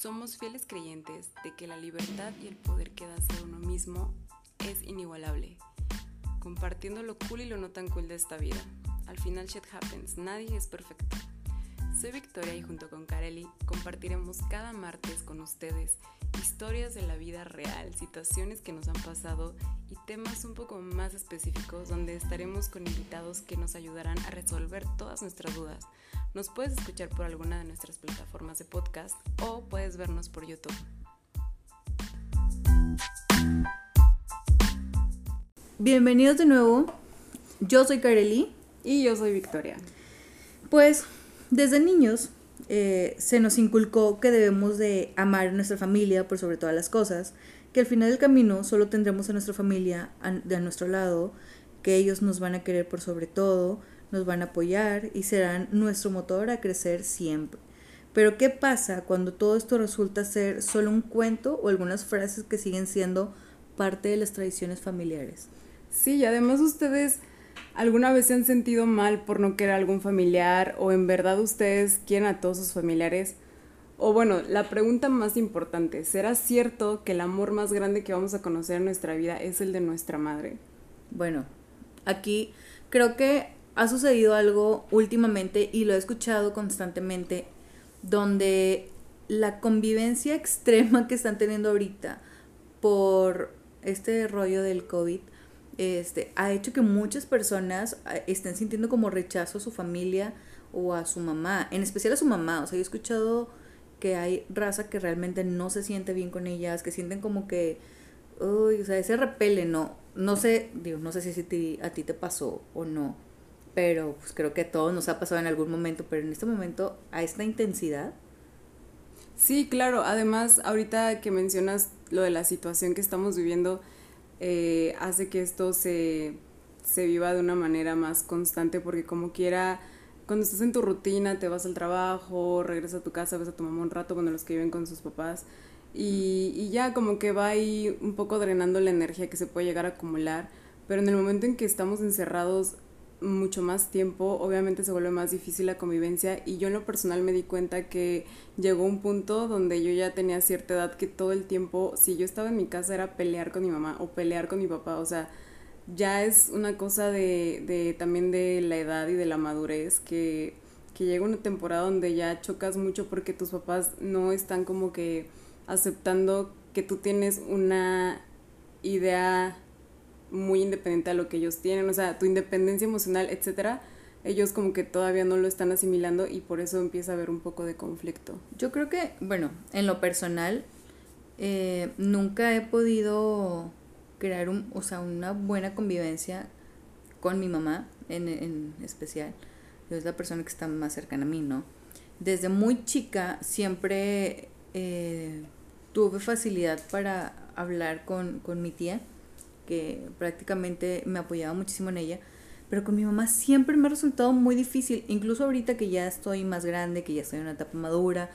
Somos fieles creyentes de que la libertad y el poder que da ser uno mismo es inigualable, compartiendo lo cool y lo no tan cool de esta vida. Al final shit happens, nadie es perfecto. Soy Victoria y junto con Kareli compartiremos cada martes con ustedes historias de la vida real, situaciones que nos han pasado y temas un poco más específicos donde estaremos con invitados que nos ayudarán a resolver todas nuestras dudas. Nos puedes escuchar por alguna de nuestras plataformas de podcast o puedes vernos por YouTube. Bienvenidos de nuevo. Yo soy Kareli. Y yo soy Victoria. Pues desde niños eh, se nos inculcó que debemos de amar a nuestra familia por sobre todas las cosas, que al final del camino solo tendremos a nuestra familia de a nuestro lado, que ellos nos van a querer por sobre todo, nos van a apoyar y serán nuestro motor a crecer siempre. Pero ¿qué pasa cuando todo esto resulta ser solo un cuento o algunas frases que siguen siendo parte de las tradiciones familiares? Sí, y además ustedes alguna vez se han sentido mal por no querer a algún familiar o en verdad ustedes quieren a todos sus familiares. O bueno, la pregunta más importante, ¿será cierto que el amor más grande que vamos a conocer en nuestra vida es el de nuestra madre? Bueno, aquí creo que ha sucedido algo últimamente y lo he escuchado constantemente, donde la convivencia extrema que están teniendo ahorita por este rollo del COVID este, ha hecho que muchas personas ah, estén sintiendo como rechazo a su familia o a su mamá, en especial a su mamá. O sea, yo he escuchado que hay raza que realmente no se siente bien con ellas, que sienten como que, uy, o sea, ese repele, no, no sé, digo, no sé si a ti te pasó o no, pero pues creo que a todos nos ha pasado en algún momento, pero en este momento a esta intensidad. Sí, claro, además ahorita que mencionas lo de la situación que estamos viviendo, eh, hace que esto se, se viva de una manera más constante, porque como quiera, cuando estás en tu rutina, te vas al trabajo, regresas a tu casa, ves a tu mamá un rato, cuando los que viven con sus papás, y, y ya como que va ahí un poco drenando la energía que se puede llegar a acumular, pero en el momento en que estamos encerrados mucho más tiempo, obviamente se vuelve más difícil la convivencia y yo en lo personal me di cuenta que llegó un punto donde yo ya tenía cierta edad que todo el tiempo, si yo estaba en mi casa era pelear con mi mamá o pelear con mi papá, o sea, ya es una cosa de, de también de la edad y de la madurez que, que llega una temporada donde ya chocas mucho porque tus papás no están como que aceptando que tú tienes una idea muy independiente a lo que ellos tienen, o sea, tu independencia emocional, etcétera, ellos como que todavía no lo están asimilando y por eso empieza a haber un poco de conflicto. Yo creo que, bueno, en lo personal, eh, nunca he podido crear un, o sea, una buena convivencia con mi mamá en, en especial. Es la persona que está más cercana a mí, ¿no? Desde muy chica siempre eh, tuve facilidad para hablar con, con mi tía que prácticamente me apoyaba muchísimo en ella, pero con mi mamá siempre me ha resultado muy difícil, incluso ahorita que ya estoy más grande, que ya estoy en una etapa madura,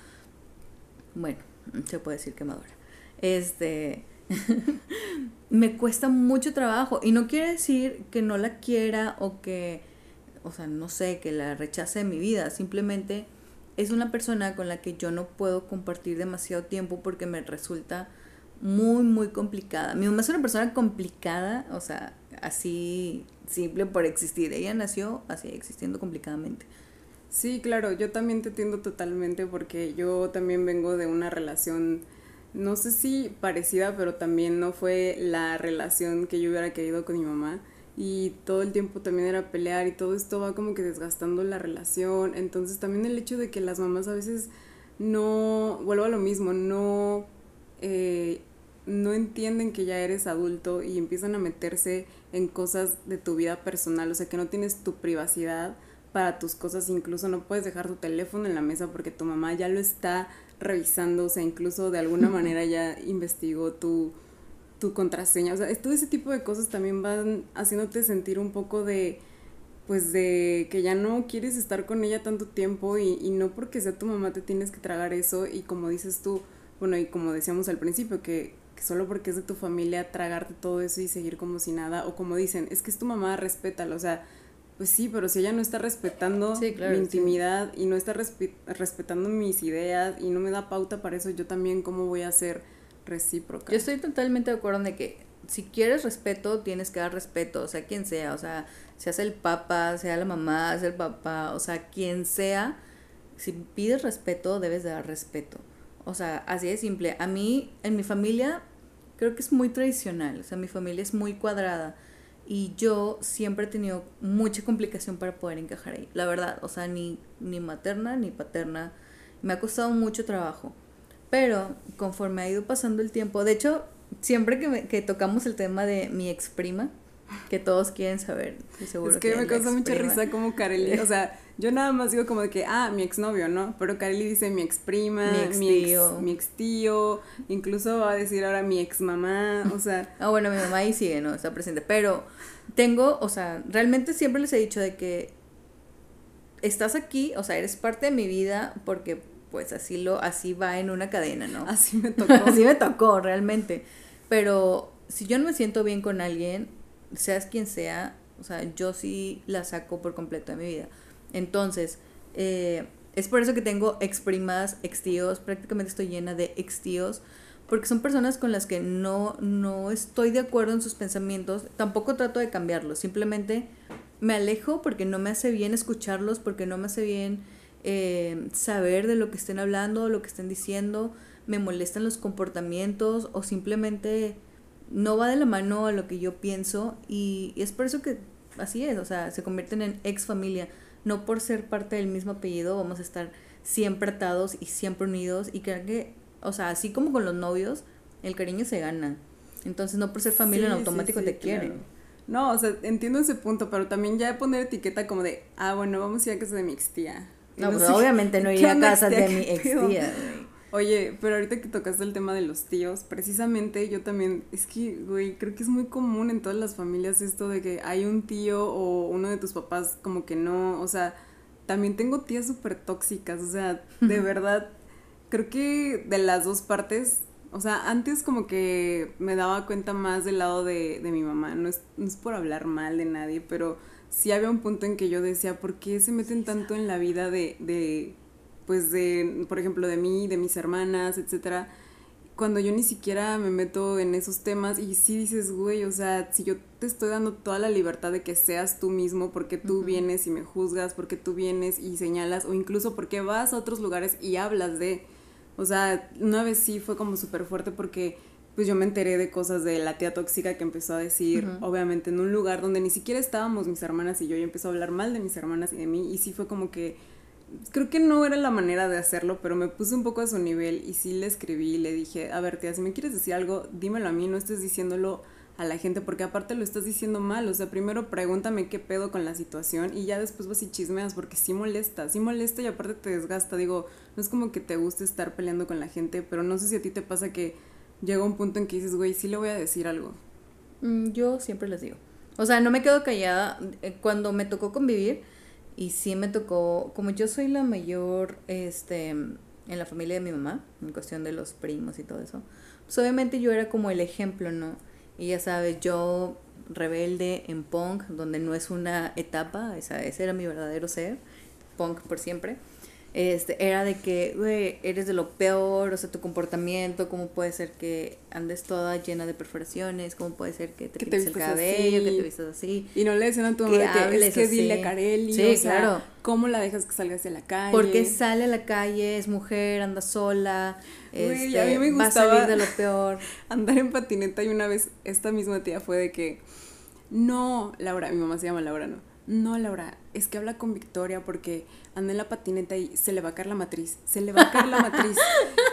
bueno, se puede decir que madura, este, me cuesta mucho trabajo y no quiere decir que no la quiera o que, o sea, no sé, que la rechace de mi vida, simplemente es una persona con la que yo no puedo compartir demasiado tiempo porque me resulta muy, muy complicada. Mi mamá es una persona complicada, o sea, así simple por existir. Ella nació así, existiendo complicadamente. Sí, claro, yo también te entiendo totalmente porque yo también vengo de una relación, no sé si parecida, pero también no fue la relación que yo hubiera querido con mi mamá. Y todo el tiempo también era pelear y todo esto va como que desgastando la relación. Entonces también el hecho de que las mamás a veces no, vuelvo a lo mismo, no eh, no entienden que ya eres adulto y empiezan a meterse en cosas de tu vida personal, o sea que no tienes tu privacidad para tus cosas, incluso no puedes dejar tu teléfono en la mesa porque tu mamá ya lo está revisando, o sea, incluso de alguna manera ya investigó tu, tu contraseña, o sea, todo ese tipo de cosas también van haciéndote sentir un poco de, pues de que ya no quieres estar con ella tanto tiempo y, y no porque sea tu mamá te tienes que tragar eso y como dices tú, bueno, y como decíamos al principio, que que solo porque es de tu familia tragarte todo eso y seguir como si nada, o como dicen, es que es tu mamá, respétalo, o sea, pues sí, pero si ella no está respetando mi intimidad y no está respetando mis ideas y no me da pauta para eso, yo también cómo voy a ser recíproca. Yo estoy totalmente de acuerdo en que si quieres respeto, tienes que dar respeto, o sea, quien sea, o sea, seas el papá, sea la mamá, sea el papá, o sea, quien sea, si pides respeto, debes de dar respeto. O sea, así de simple. A mí, en mi familia, creo que es muy tradicional, o sea, mi familia es muy cuadrada y yo siempre he tenido mucha complicación para poder encajar ahí, la verdad, o sea, ni, ni materna ni paterna, me ha costado mucho trabajo. Pero conforme ha ido pasando el tiempo, de hecho, siempre que, que tocamos el tema de mi ex prima, que todos quieren saber, seguro. Es que, me causa mucha risa como Kareli, o sea, yo nada más digo como de que, ah, mi exnovio, ¿no? Pero Kareli dice mi ex prima, mi ex tío, mi ex, tío incluso va a decir ahora mi ex mamá, o sea. ah, bueno, mi mamá ahí sigue, ¿no? Está presente. Pero tengo, o sea, realmente siempre les he dicho de que estás aquí, o sea, eres parte de mi vida porque pues así lo, así va en una cadena, ¿no? Así me tocó. así me tocó, realmente. Pero si yo no me siento bien con alguien, seas quien sea, o sea, yo sí la saco por completo de mi vida. Entonces, eh, es por eso que tengo ex primas, ex tíos, prácticamente estoy llena de ex tíos, porque son personas con las que no, no estoy de acuerdo en sus pensamientos, tampoco trato de cambiarlos, simplemente me alejo porque no me hace bien escucharlos, porque no me hace bien eh, saber de lo que estén hablando, lo que estén diciendo, me molestan los comportamientos o simplemente no va de la mano a lo que yo pienso y, es por eso que así es, o sea, se convierten en ex familia. No por ser parte del mismo apellido vamos a estar siempre atados y siempre unidos y creo que, o sea, así como con los novios, el cariño se gana. Entonces no por ser familia en automático te quieren. No, o sea, entiendo ese punto, pero también ya poner etiqueta como de, ah, bueno, vamos a ir a casa de mi ex tía. No, pues obviamente no iría a casa de mi ex tía. Oye, pero ahorita que tocaste el tema de los tíos, precisamente yo también, es que, güey, creo que es muy común en todas las familias esto de que hay un tío o uno de tus papás como que no, o sea, también tengo tías súper tóxicas, o sea, de verdad, creo que de las dos partes, o sea, antes como que me daba cuenta más del lado de, de mi mamá, no es, no es por hablar mal de nadie, pero sí había un punto en que yo decía, ¿por qué se meten tanto en la vida de, de pues de, por ejemplo, de mí, de mis hermanas, etcétera, cuando yo ni siquiera me meto en esos temas y sí dices, güey, o sea, si yo te estoy dando toda la libertad de que seas tú mismo, porque tú vienes y me juzgas, porque tú vienes y señalas, o incluso porque vas a otros lugares y hablas de, o sea, una vez sí fue como súper fuerte porque pues yo me enteré de cosas de la tía tóxica que empezó a decir, obviamente en un lugar donde ni siquiera estábamos mis hermanas y yo, y empezó a hablar mal de mis hermanas y de mí, y sí fue como que creo que no era la manera de hacerlo, pero me puse un poco a su nivel y sí le escribí y le dije, a ver, tía, si me quieres decir algo, dímelo a mí, no estés diciéndolo a la gente, porque aparte lo estás diciendo mal, o sea, primero pregúntame qué pedo con la situación y ya después vas y chismeas, porque sí molesta, sí molesta y aparte te desgasta, digo, no es como que te guste estar peleando con la gente, pero no sé si a ti te pasa que llega un punto en que dices, güey, sí le voy a decir algo. Mm, yo siempre les digo. O sea, no me quedo callada. Eh, cuando me tocó convivir, y sí me tocó, como yo soy la mayor, este, en la familia de mi mamá, en cuestión de los primos y todo eso, pues obviamente yo era como el ejemplo, ¿no? Y ya sabes, yo rebelde en punk, donde no es una etapa, esa, ese era mi verdadero ser, punk por siempre este, era de que, güey, eres de lo peor, o sea, tu comportamiento, cómo puede ser que andes toda llena de perforaciones, cómo puede ser que te pintes el cabello, que te vistas así. Y no le decían a tu mamá que, es que dile a Carelli, sí, claro. ¿cómo la dejas que salga hacia la calle? Porque sale a la calle, es mujer, anda sola, este, a mí me va a salir de lo peor. Andar en patineta y una vez esta misma tía fue de que, no, Laura, mi mamá se llama Laura, ¿no? No, Laura, es que habla con Victoria porque anda en la patineta y se le va a caer la matriz, se le va a caer la matriz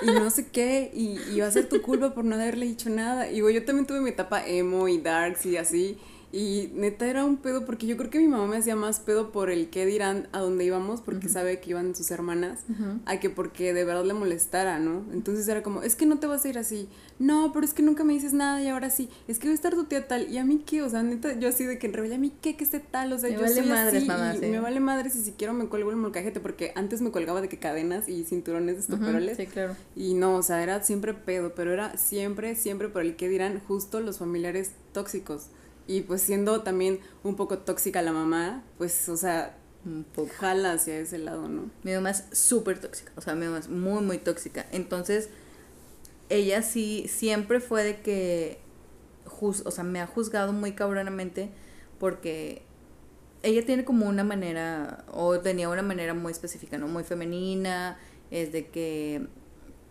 y no sé qué, y, y va a ser tu culpa por no haberle dicho nada. Y yo también tuve mi etapa emo y darks y así, y neta era un pedo porque yo creo que mi mamá me hacía más pedo por el qué dirán a dónde íbamos, porque sabe que iban sus hermanas, a que porque de verdad le molestara, ¿no? Entonces era como, es que no te vas a ir así. No, pero es que nunca me dices nada y ahora sí. Es que va a estar tu tía tal. Y a mí qué, o sea, neta, yo así de que en realidad a mí qué, que esté tal. O sea, yo vale soy así mamá, y me vale madres y si quiero me cuelgo el molcajete, porque antes me colgaba de que cadenas y cinturones de estoperoles. sí, claro. Y no, o sea, era siempre pedo, pero era siempre, siempre por el qué dirán justo los familiares tóxicos. Y pues siendo también un poco tóxica la mamá, pues, o sea, Un poco. jala hacia ese lado, ¿no? Mi mamá es súper tóxica, o sea, mi mamá es muy, muy tóxica. Entonces, ella sí, siempre fue de que, juz- o sea, me ha juzgado muy cabronamente porque ella tiene como una manera, o tenía una manera muy específica, ¿no? Muy femenina, es de que,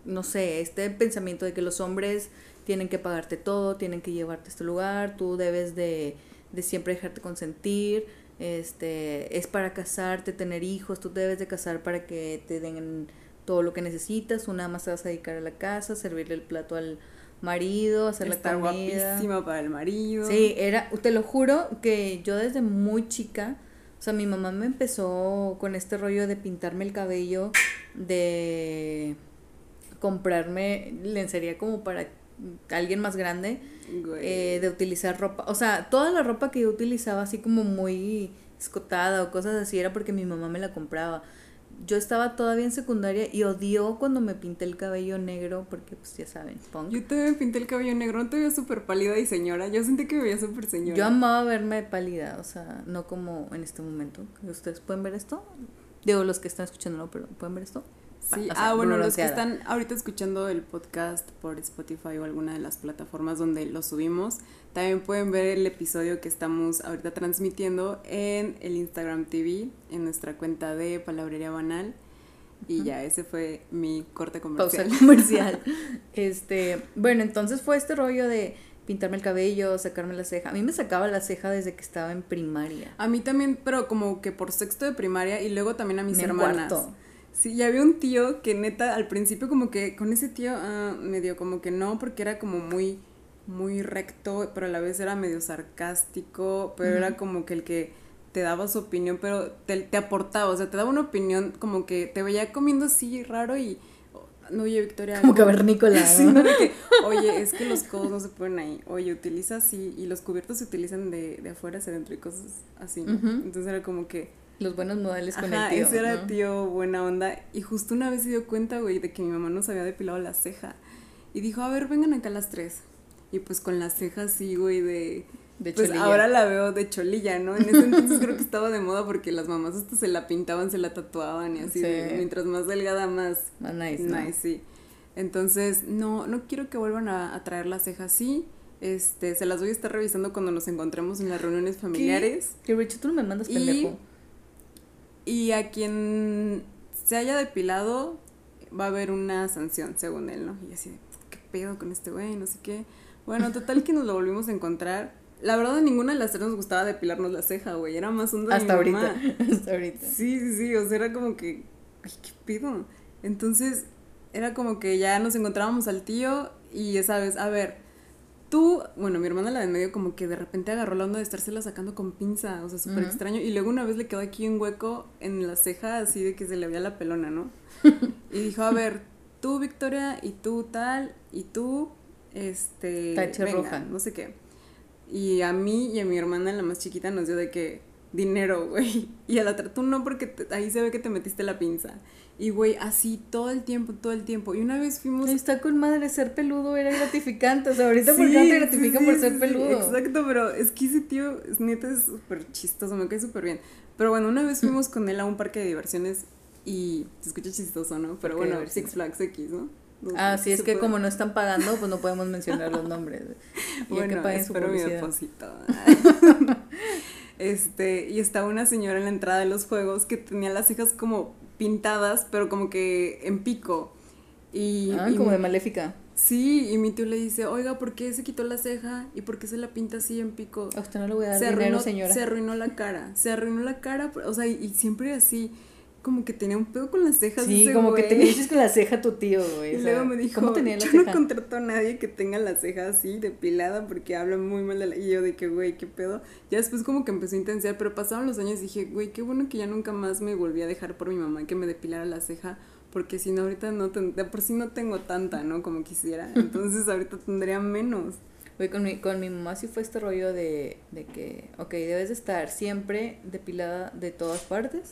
no sé, este pensamiento de que los hombres tienen que pagarte todo, tienen que llevarte a este lugar, tú debes de, de siempre dejarte consentir, este, es para casarte, tener hijos, tú te debes de casar para que te den todo lo que necesitas, nada más te vas a dedicar a la casa, servirle el plato al marido, hacer Estar la comida. guapísima para el marido. Sí, era, te lo juro que yo desde muy chica, o sea, mi mamá me empezó con este rollo de pintarme el cabello, de comprarme lencería como para alguien más grande, eh, de utilizar ropa, o sea, toda la ropa que yo utilizaba así como muy escotada o cosas así era porque mi mamá me la compraba. Yo estaba todavía en secundaria y odió cuando me pinté el cabello negro porque pues ya saben, punk. Yo te pinté el cabello negro, no te veía súper pálida y señora. Yo sentí que me veía súper señora. Yo amaba verme pálida, o sea, no como en este momento. ¿Ustedes pueden ver esto? Digo, los que están escuchando, no, pero ¿pueden ver esto? Sí, O sea, ah, bueno, los que están ahorita escuchando el podcast por Spotify o alguna de las plataformas donde lo subimos, también pueden ver el episodio que estamos ahorita transmitiendo en el Instagram TV, en nuestra cuenta de Palabrería Banal. Y ya, ese fue mi corte Pausa comercial. comercial. este, bueno, entonces fue este rollo de pintarme el cabello, sacarme la ceja. A mí me sacaba la ceja desde que estaba en primaria. A mí también, pero como que por sexto de primaria y luego también a mis en hermanas. cuarto. Sí, y había un tío que neta al principio como que con ese tío ah, medio como que no, porque era como muy, muy recto, pero a la vez era medio sarcástico, pero era como que el que te daba su opinión, pero te, te aportaba, o sea, te daba una opinión como que te veía comiendo así raro y... No, oye, Victoria. Como cavernícola, Sí, ¿no? que, oye, es que los codos no se ponen ahí. Oye, utiliza así. Y los cubiertos se utilizan de, de afuera hacia adentro y cosas así, ¿no? Entonces era como que, Los buenos modales con Ajá, el tío. ese era ¿no? tío buena onda. Y justo una vez se dio cuenta, güey, de que mi mamá nos había depilado la ceja. Y dijo, a ver, vengan acá las tres. Y pues con la ceja así, güey, de... De pues cholilla. ahora la veo de cholilla, ¿no? En ese entonces creo que estaba de moda porque las mamás hasta se la pintaban, se la tatuaban y así. Sí. de- mientras más delgada, más Más nice, ¿no? nice, sí. Entonces, no, no quiero que vuelvan a, a traer la ceja así. Este, se las voy a estar revisando cuando nos encontremos en las reuniones familiares. Que Richard, tú no me mandas pendejo. Y a quien se haya depilado va a haber una sanción, según él, ¿no? Y así ¿qué pedo con este güey? No sé qué. Bueno, total que nos lo volvimos a encontrar. La verdad, ninguna de las tres nos gustaba depilarnos la ceja, güey. Era más de Hasta mi ahorita. mamá. Hasta ahorita. Sí, sí, sí. O sea, era como que, ay, ¿qué pedo? Entonces, era como que ya nos encontrábamos al tío y ya sabes, a ver, tú, bueno, mi hermana la de en medio como que de repente agarró la onda de estársela sacando con pinza, o sea, súper extraño. Y luego una vez le quedó aquí un hueco en la ceja así de que se le veía la pelona, ¿no? y dijo, a ver, tú Victoria y tú tal y tú, este... Tache vengan, roja. No sé qué. Y a mí y a mi hermana, la más chiquita, nos dio de que dinero, güey. Y a la otra, tú no, porque te- ahí se ve que te metiste la pinza. Y, güey, así todo el tiempo, todo el tiempo. Y una vez fuimos... Está con madre, ser peludo era gratificante. O sea, ahorita, ¿por Sí, qué no te gratifican sí, por ser sí, peludo? exacto, pero es que ese tío, es, neta, es súper chistoso, me cae súper bien. Pero bueno, una vez fuimos con él a un parque de diversiones y se escucha chistoso, ¿no? Pero bueno. Six Flags X, ¿no? No Ah, sí, es que puede. como no están pagando, pues no podemos mencionar los nombres. Y ya que Bueno, paguen su mi publicidad. depósito. este, y estaba una señora en la entrada de los juegos que tenía las cejas como pintadas, pero como que en pico. Y, Ah, y como mi- de maléfica. Sí, y mi tío le dice, oiga, ¿por qué se quitó la ceja? ¿Y por qué se la pinta así en pico? A usted no le voy a dar se dinero, arruinó, señora. se arruinó la cara, se arruinó la cara, o sea, y, y siempre así, como que tenía un pedo con las cejas. Sí, ese como que güey. te dices con la ceja tu tío, güey. Y o sea, luego me dijo, ¿Cómo tenía la yo ceja? no contrato a nadie que tenga la ceja así, depilada, porque habla muy mal de la... Y yo de que, güey, qué pedo. Ya después como que empezó a intensiar, pero pasaron los años y dije, güey, qué bueno que ya nunca más me volví a dejar por mi mamá que me depilara la ceja, porque si no, ahorita no, ten- de por sí no tengo tanta, ¿no? Como quisiera. Entonces ahorita tendría menos. Güey, con mi, con mi mamá sí fue este rollo de, de que, ok, debes de estar siempre depilada de todas partes.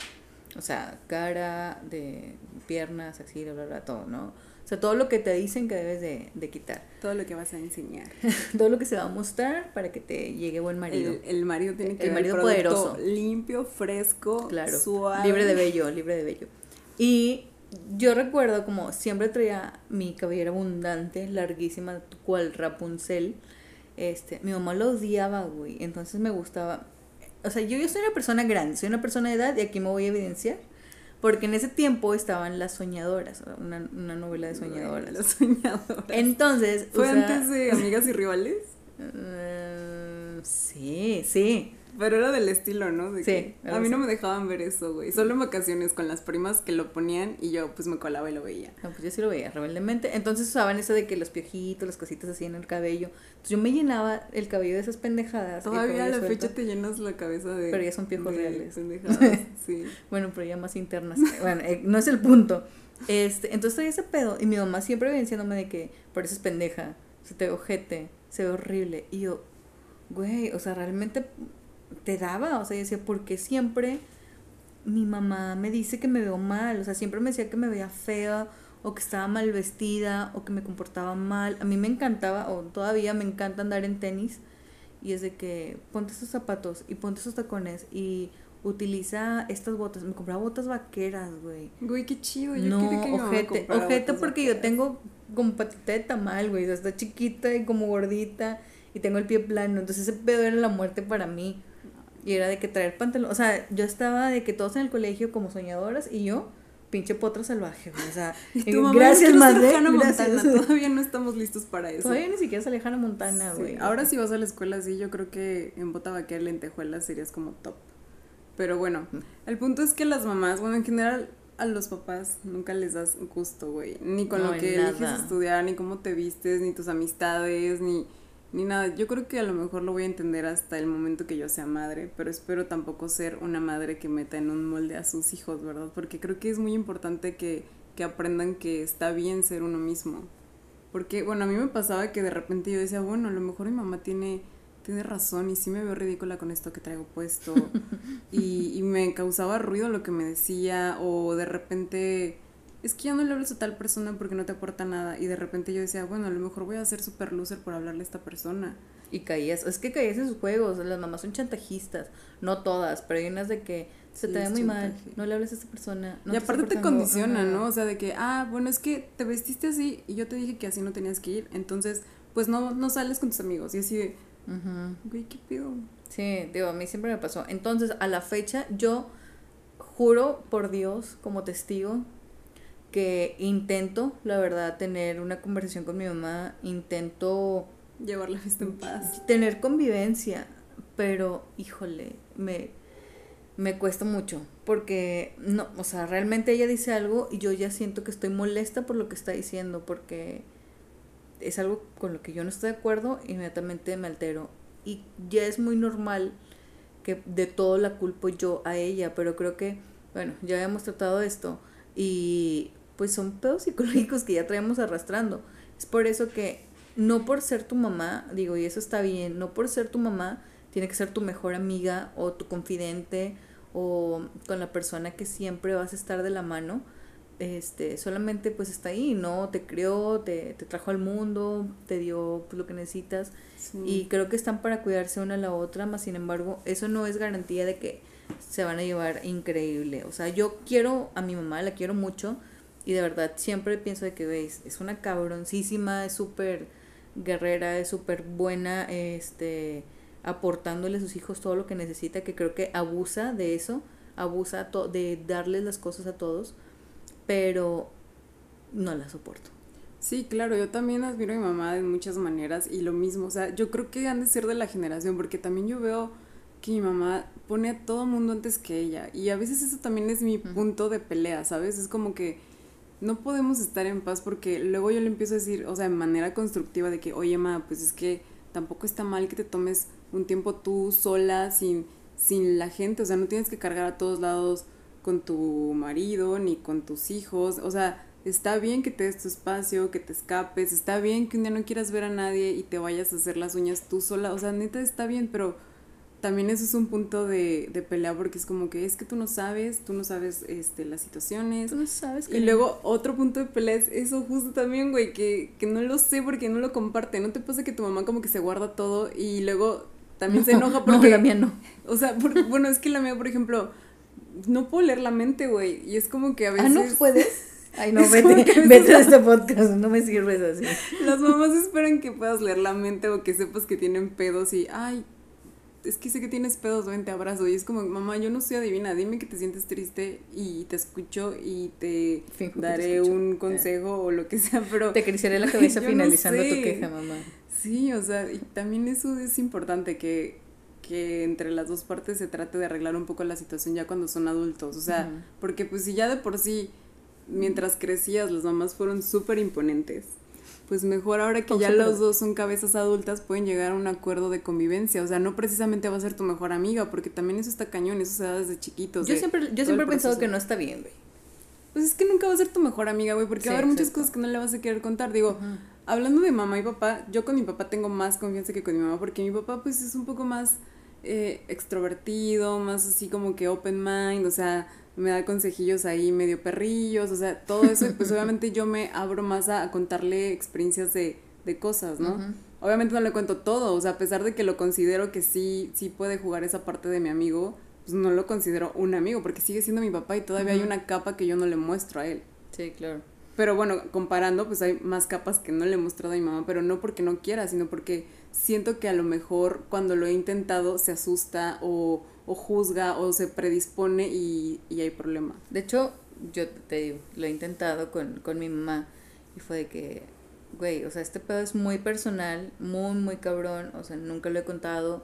O sea, cara, de piernas, axila, bla, bla, todo, ¿no? O sea, todo lo que te dicen que debes de, de quitar. Todo lo que vas a enseñar. todo lo que se va a mostrar para que te llegue buen marido. El, el marido tiene que El marido ver poderoso. limpio, fresco, Claro, suave. libre de vello, libre de vello. Y yo recuerdo como siempre traía mi cabellera abundante, larguísima, cual Rapunzel. Este, mi mamá lo odiaba, güey. Entonces me gustaba. O sea, yo, yo soy una persona grande, soy una persona de edad y aquí me voy a evidenciar. Porque en ese tiempo estaban Las Soñadoras, una, una novela de soñadoras. Los soñadores. Entonces, ¿Fue o sea, antes de Amigas y Rivales? eh, sí, sí. Pero era del estilo, ¿no? De Sí, que- a mí no me dejaban ver eso, güey. Solo en vacaciones con las primas que lo ponían y yo pues me colaba y lo veía. No, pues yo sí lo veía rebeldemente. Entonces usaban eso de que los piojitos, las cositas así en el cabello. Entonces yo me llenaba el cabello de esas pendejadas. Todavía a la suelto. fecha te llenas la cabeza de... Pero ya son piojos de reales. pendejadas, sí. Bueno, pero ya más internas. bueno, eh, no es el punto. Este, entonces traía ese pedo. Y mi mamá siempre venía diciéndome de que pareces pendeja, se te ve ojete, se ve horrible. Y yo, güey, o sea, realmente te daba. O sea, yo decía, ¿por qué siempre mi mamá me dice que me veo mal? O sea, siempre me decía que me veía fea o que estaba mal vestida o que me comportaba mal. A mí me encantaba, o todavía me encanta andar en tenis. Y es de que ponte esos zapatos y ponte esos tacones y utiliza estas botas. Me compraba botas vaqueras, güey. Güey, qué chido. Yo No, que ojete, ojete porque yo tengo como patita de tamal, güey. O sea, está chiquita y como gordita y tengo el pie plano. Entonces ese pedo era la muerte para mí. Y era de que traer pantalón. O sea, yo estaba de que todos en el colegio como soñadoras y yo, pinche potra salvaje, güey. O sea, Y tu mamá, gracias. Hannah. Montana, Todavía no estamos listos para eso. Todavía ni siquiera sale Hannah Montana, Sí, güey. Ahora si vas a la escuela, sí, yo creo que en bota vaquera, lentejuelas serías como top. Pero bueno, el punto es que las mamás, bueno, en general a los papás nunca les das gusto, güey. Ni con No, lo que eliges estudiar, ni cómo te vistes, ni tus amistades, ni, ni nada. Yo creo que a lo mejor lo voy a entender hasta el momento que yo sea madre, pero espero tampoco ser una madre que meta en un molde a sus hijos, ¿verdad? Porque creo que es muy importante que, que aprendan que está bien ser uno mismo. Porque, bueno, a mí me pasaba que de repente yo decía, bueno, a lo mejor mi mamá tiene, tiene razón y sí me veo ridícula con esto que traigo puesto. y, y me causaba ruido lo que me decía o de repente, es que ya no le hables a tal persona porque no te aporta nada. Y de repente yo decía, bueno, a lo mejor voy a ser super loser por hablarle a esta persona. Y caías, es que caías en sus juegos, las mamás son chantajistas, no todas, pero hay unas de que se Sí, te ve muy mal, no le hables a esta persona. no y te aparte te condiciona. ¿no? O sea, de que, ah, bueno, es que te vestiste así y yo te dije que así no tenías que ir, entonces, pues no, no sales con tus amigos. Y así de, ¿qué pido? Sí, digo, a mí siempre me pasó. Entonces, a la fecha, yo juro por Dios, como testigo, que intento, la verdad, tener una conversación con mi mamá, intento Llevar la fiesta en paz. tener convivencia, pero híjole, me, me cuesta mucho, porque no, o sea, realmente ella dice algo y yo ya siento que estoy molesta por lo que está diciendo, porque es algo con lo que yo no estoy de acuerdo, inmediatamente me altero. Y ya es muy normal que de todo la culpo yo a ella, pero creo que, bueno, ya habíamos tratado esto y pues son pedos psicológicos que ya traemos arrastrando. Es por eso que no por ser tu mamá, digo, y eso está bien, no por ser tu mamá, tiene que ser tu mejor amiga o tu confidente o con la persona que siempre vas a estar de la mano. Este, solamente pues está ahí, ¿no? Te crió, te, te trajo al mundo, te dio pues, lo que necesitas. Sí. Y creo que están para cuidarse una a la otra, más sin embargo, eso no es garantía de que se van a llevar increíble. O sea, yo quiero a mi mamá, la quiero mucho, y de verdad siempre pienso de que, veis, es una cabroncísima, es súper guerrera, es súper buena, este, aportándole a sus hijos todo lo que necesita, que creo que abusa de eso, abusa to- de darles las cosas a todos, pero no la soporto. Sí, claro, yo también admiro a mi mamá de muchas maneras y lo mismo, o sea, yo creo que han de ser de la generación, porque también yo veo que mi mamá pone a todo mundo antes que ella y a veces eso también es mi punto de pelea, ¿sabes? Es como que no podemos estar en paz porque luego yo le empiezo a decir, o sea, de manera constructiva de que, oye, ma, pues es que tampoco está mal que te tomes un tiempo tú sola, sin, sin la gente, o sea, no tienes que cargar a todos lados con tu marido ni con tus hijos, o sea, está bien que te des tu espacio, que te escapes, está bien que un día no quieras ver a nadie y te vayas a hacer las uñas tú sola, o sea, neta está bien, pero también eso es un punto de, de pelea porque es como que es que tú no sabes, tú no sabes este, las situaciones. Tú no sabes que Y luego otro punto de pelea es eso justo también, güey, que, que no lo sé porque no lo comparte. ¿No te pasa que tu mamá como que se guarda todo y luego también se enoja porque... No, la mía no. O sea, por- bueno, es que la mía, por ejemplo, no puedo leer la mente, güey. Y es como que a veces... Ah, no puedes. Ay, no, vete, vete de este podcast, no me sirves así. Las mamás esperan que puedas leer la mente o que sepas que tienen pedos y, ay, es que sé que tienes pedos, ven, te abrazo. Y es como, mamá, yo no soy adivina, dime que te sientes triste y te escucho y te Finjo que te daré un consejo o lo que sea, pero... Te acariciaré la cabeza Yo no finalizando tu sé. queja, mamá. Sí, o sea, y también eso es importante que, que entre las dos partes se trate de arreglar un poco la situación ya cuando son adultos, o sea, porque pues si ya de por sí, mientras crecías, las mamás fueron súper imponentes, pues mejor ahora que ya los dos son cabezas adultas pueden llegar a un acuerdo de convivencia, o sea, no precisamente va a ser tu mejor amiga, porque también eso está cañón, eso se da desde chiquitos. Yo de siempre, yo siempre he pensado que no está bien, güey. Pues es que nunca va a ser tu mejor amiga, güey, porque Sí, va a haber muchas cosas que no le vas a querer contar. Digo, hablando de mamá y papá, yo con mi papá tengo más confianza que con mi mamá, porque mi papá pues es un poco más eh, extrovertido, más así como que open mind, o sea, me da consejillos ahí medio perrillos, o sea, todo eso, y pues obviamente yo me abro más a, a contarle experiencias de, de cosas, ¿no? Obviamente no le cuento todo, o sea, a pesar de que lo considero que sí, sí puede jugar esa parte de mi amigo, pues no lo considero un amigo, porque sigue siendo mi papá y todavía hay una capa que yo no le muestro a él. Sí, claro. Pero bueno, comparando, pues hay más capas que no le he mostrado a mi mamá, pero no porque no quiera, sino porque siento que a lo mejor cuando lo he intentado se asusta o, o juzga o se predispone y, y hay problema. De hecho, yo te digo, lo he intentado con, con mi mamá y fue de que, güey, o sea, este pedo es muy personal, muy, muy cabrón, o sea, nunca lo he contado,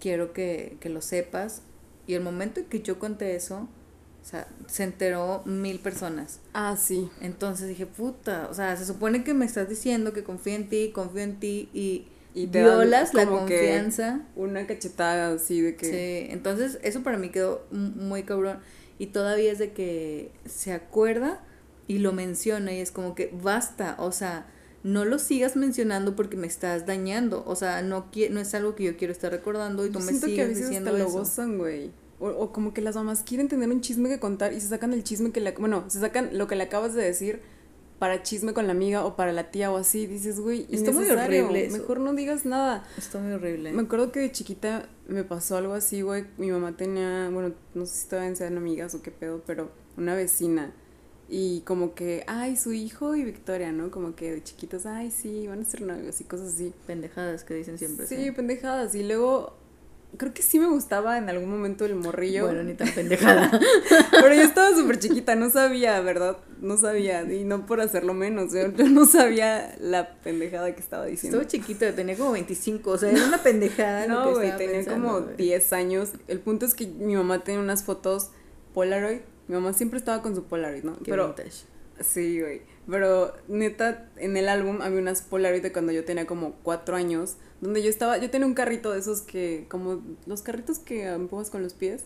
quiero que, que lo sepas. Y el momento en que yo conté eso, o sea, se enteró mil personas. Ah, sí. Entonces dije, puta, o sea, se supone que me estás diciendo que confío en ti, confío en ti y, Y te dan violas la confianza. Una cachetada así de que... Sí, entonces eso para mí quedó muy cabrón. Y todavía es de que se acuerda y lo menciona y es como que basta, o sea, no lo sigas mencionando porque me estás dañando. O sea, no, qui- no es algo que yo quiero estar recordando y tú Yo me siento que a sigues veces diciendo hasta lo gozan, güey. O, o como que las mamás quieren tener un chisme que contar y se sacan el chisme que le... Bueno, se sacan lo que le acabas de decir para chisme con la amiga o para la tía o así. Dices, güey, Está muy horrible eso. Mejor no digas nada. Está muy horrible. Me acuerdo que de chiquita me pasó algo así, güey. Mi mamá tenía, bueno, no sé si todavía sean amigas o qué pedo, pero una vecina. Y como que, ay, su hijo y Victoria, ¿no? Como que de chiquitos, ay, sí, van a ser novios y cosas así. Pendejadas que dicen siempre. Sí, pendejadas. Y luego, creo que sí me gustaba en algún momento el morrillo. Bueno, ni tan pendejada. pero yo estaba súper chiquita, no sabía, ¿verdad? No sabía. Y no por hacerlo menos. Yo, yo no sabía la pendejada que estaba diciendo. Estaba chiquita, tenía como 25, o sea, era una pendejada. No, güey, tenía pensando, como güey. 10 años. El punto es que mi mamá tenía unas fotos Polaroid. Mi mamá siempre estaba con su Polaroid, ¿no? Qué Pero vintage. sí, güey. Pero neta, en el álbum había unas Polaroid de cuando yo tenía como 4 años, donde yo estaba, yo tenía un carrito de esos que, como los carritos que empujas con los pies.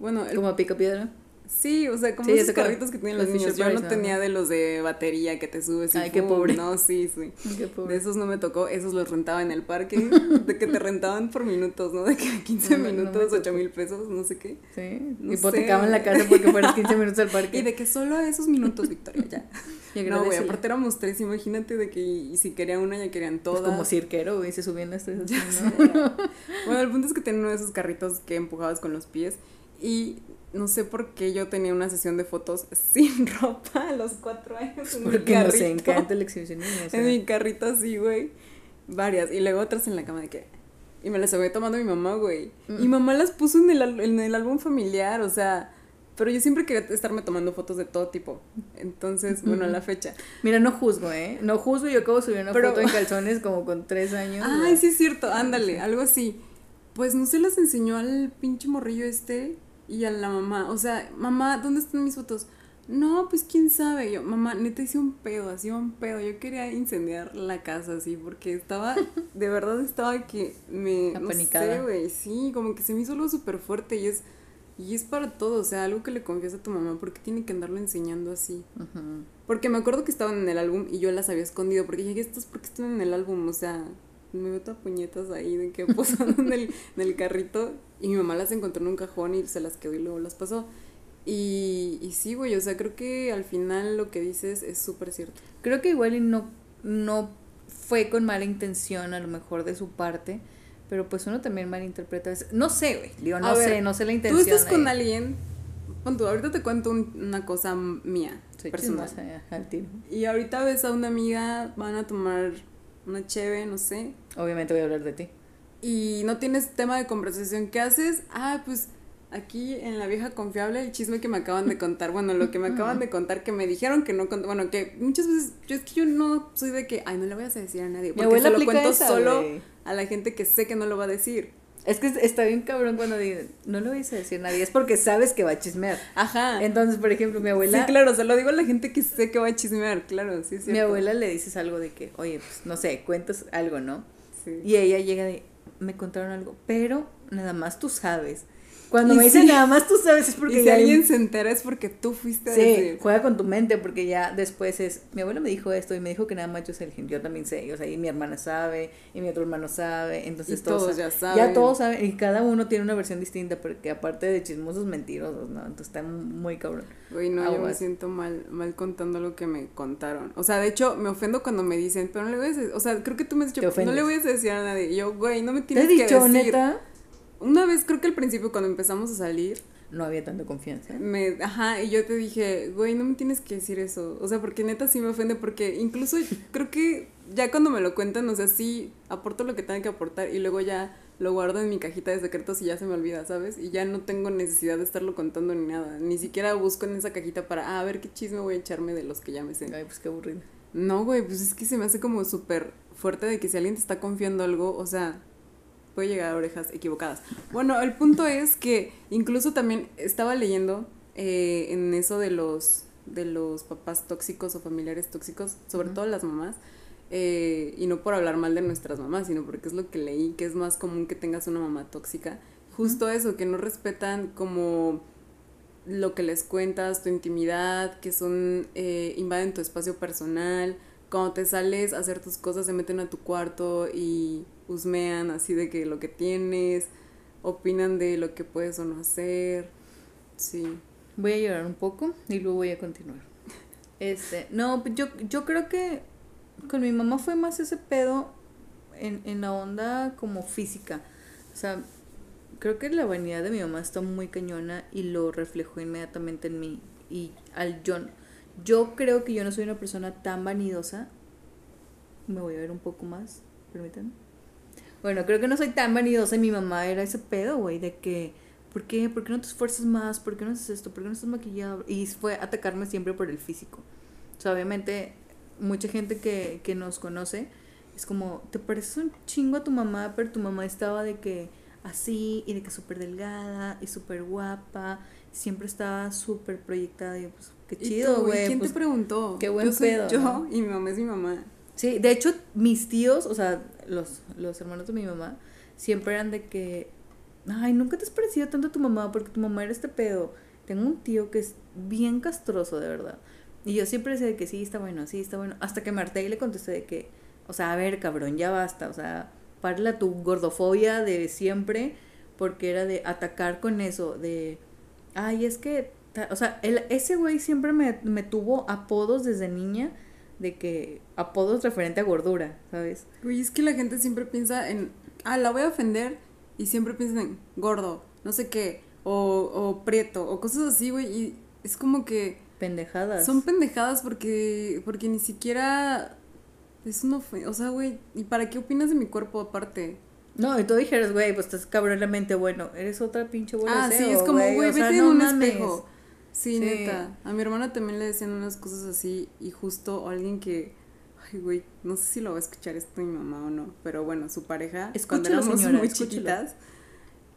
Bueno, el Como pica piedra. Sí, o sea, como Sí, esos carritos que tienen Los niños. Yo no tenía de los de batería que te subes y Ay, qué pobre. No, sí, sí. Qué De pobre. esos no me tocó, esos los rentaba en el parque, de que te rentaban por minutos, ¿no? De que 15 No no minutos, tocó. 8 mil pesos, no sé qué. Sí, No hipotecaban sé. la casa porque fueras 15 minutos al parque. Y de que solo esos minutos, Victoria, ya. Y No, güey, aparte éramos tres, imagínate de que y si quería una ya querían Pues todas. como cirquero, güey, se subían las tres así, ¿no? Bueno, el punto es que tenía uno de esos carritos que empujabas con los pies y no sé por qué yo tenía una sesión de fotos sin ropa a los cuatro años en mi Porque nos carrito. encanta el exhibicionismo. o sea. En mi carrito así, güey. Varias. Y luego otras en la cama de que. Y me las había tomando mi mamá, güey. Mm. Y mamá las puso en el, en el álbum familiar, o sea. Pero yo siempre quería estarme tomando fotos de todo tipo. Entonces, bueno, a la fecha. Mira, no juzgo, ¿eh? No juzgo, yo acabo de subir una Pero- foto en calzones como con tres años. Ay, sí es cierto, ándale, algo así. Pues no se las enseñó al pinche morrillo este y a la mamá. O sea, mamá, ¿dónde están mis fotos? No, pues quién sabe. Yo, mamá, neta hice un pedo, así un pedo. Yo quería incendiar la casa así porque estaba, de verdad estaba que me. Apanicada. No sé, güey, sí, como que se me hizo algo súper fuerte y es. Y es para todo, o sea, algo que le confías a tu mamá, porque tiene que andarlo enseñando así? Porque me acuerdo que estaban en el álbum y yo las había escondido, porque dije, ¿estas por qué están en el álbum? O sea, me meto a puñetas ahí de que posando en el, en el carrito y mi mamá las encontró en un cajón y se las quedó y luego las pasó. Y, y sí, güey, o sea, creo que al final lo que dices es súper cierto. Creo que igual y no, no fue con mala intención a lo mejor de su parte, pero pues uno también malinterpreta. No sé, güey, digo, no A sé, ver, no sé la Tú intención. estás con alguien, tú, ahorita te cuento un- una cosa mía, Soy personal. chismosa, al tiro. Y ahorita ves a una amiga, van a tomar una cheve, no sé, Obviamente voy a hablar de ti. y no tienes tema de conversación, ¿qué haces? Ah, pues aquí en la vieja confiable el chisme que me acaban de contar, bueno, lo que me acaban de contar que me dijeron que no cont- bueno, que muchas veces yo es que yo no soy de que, ay, no le voy a decir a nadie, porque se lo cuento esa, solo a la gente que sé que no lo va a decir. Es que está bien cabrón cuando dices, no lo vais a decir a nadie, es porque sabes que va a chismear. Ajá. Entonces, por ejemplo, mi abuela, sí, claro, se lo digo a la gente que sé que va a chismear, claro, sí, sí. mi abuela le dices algo de que, oye, pues no sé, cuentas algo, ¿no? Sí. Y ella llega de, me contaron algo, pero nada más tú sabes. Cuando Y me dicen sí. nada más tú sabes es porque y si ya alguien se entera es porque tú fuiste a Sí, decir. juega con tu mente porque ya después es, mi abuela me dijo esto y me dijo que nada más yo sé yo también sé, o sea, y mi hermana sabe, y mi otro hermano sabe, entonces Y todos ya saben. Ya todos saben, y cada uno tiene una versión distinta porque aparte de chismosos mentirosos, ¿no? Entonces está muy cabrón. Güey, no, yo me siento mal, mal contando lo que me contaron. O sea, de hecho, me ofendo cuando me dicen, pero no le voy a decir, o sea, creo que tú me has dicho, no le voy a decir a nadie. Y yo, güey, no me ¿Te he tienes que dicho, decir. neta? Una vez, creo que al principio cuando empezamos a salir, No había tanta confianza. me, ajá, y yo te dije, güey, no me tienes que decir eso. O sea, porque neta sí me ofende, porque incluso creo que ya cuando me lo cuentan, o sea, sí aporto lo que tenga que aportar y luego ya lo guardo en mi cajita de secretos y ya se me olvida, ¿sabes? Y ya no tengo necesidad de estarlo contando ni nada. Ni siquiera busco en esa cajita para, ah, a ver qué chisme voy a echarme de los que ya me sé. Ay, pues qué aburrido. No, güey, pues es que se me hace como súper fuerte de que si alguien te está confiando algo, o sea, puede llegar a orejas equivocadas. Bueno, el punto es que incluso también estaba leyendo eh, en eso de los, de los papás tóxicos o familiares tóxicos, sobre todo las mamás, eh, y no por hablar mal de nuestras mamás, sino porque es lo que leí, que es más común que tengas una mamá tóxica. Justo eso, que no respetan como lo que les cuentas, tu intimidad, que son, eh, invaden tu espacio personal, cuando te sales a hacer tus cosas se meten a tu cuarto y husmean así de que lo que tienes, opinan de lo que puedes o no hacer, sí. Voy a llorar un poco y luego voy a continuar. Este, no, yo, yo creo que con mi mamá fue más ese pedo en, en la onda como física. O sea, creo que la vanidad de mi mamá está muy cañona y lo reflejó inmediatamente en mí. Y al yo, yo creo que yo no soy una persona tan vanidosa. Me voy a ver un poco más, permítanme. Bueno, creo que no soy tan vanidosa y mi mamá era ese pedo, güey, de que, ¿por qué? ¿Por qué no te esfuerzas más? ¿Por qué no haces esto? ¿Por qué no estás maquillado? Y fue atacarme siempre por el físico. O sea, obviamente, mucha gente que, que nos conoce es como, te pareces un chingo a tu mamá, pero tu mamá estaba de que así y de que súper delgada y súper guapa, siempre estaba súper proyectada y pues, qué ¿Y chido, güey. ¿Quién pues, te preguntó? qué buen yo soy pedo, Yo ¿no? y mi mamá es mi mamá. Sí, de hecho, mis tíos, o sea, los, los hermanos de mi mamá, siempre eran de que, ay, nunca te has parecido tanto a tu mamá porque tu mamá era este pedo. Tengo un tío que es bien castroso, de verdad. Y yo siempre decía de que sí, está bueno, sí, está bueno. Hasta que me y le contesté de que, o sea, a ver, cabrón, ya basta. O sea, parla tu gordofobia de siempre, porque era de atacar con eso, de, ay, es que, o sea, el, ese güey siempre me, me tuvo apodos desde niña, de que, apodos referente a gordura, ¿sabes? Güey, es que la gente siempre piensa en, ah, la voy a ofender y siempre piensan en gordo, no sé qué, o, o prieto, o cosas así, güey, y es como que Pendejadas. son pendejadas porque, porque ni siquiera es una ofensa, o sea, güey, ¿y para qué opinas de mi cuerpo aparte? No, y tú dijeras, güey, pues estás cabronamente bueno. Eres otra pinche bola ah, sí, es como, güey, o sea, en no un mames. espejo. Sí, Sí. neta. A mi hermana también le decían unas cosas así y justo alguien que, ay, güey, no sé si lo va a escuchar esto mi mamá o no, pero bueno, su pareja, cuando Escúchalo, éramos señora, muy escúchalo. chiquitas,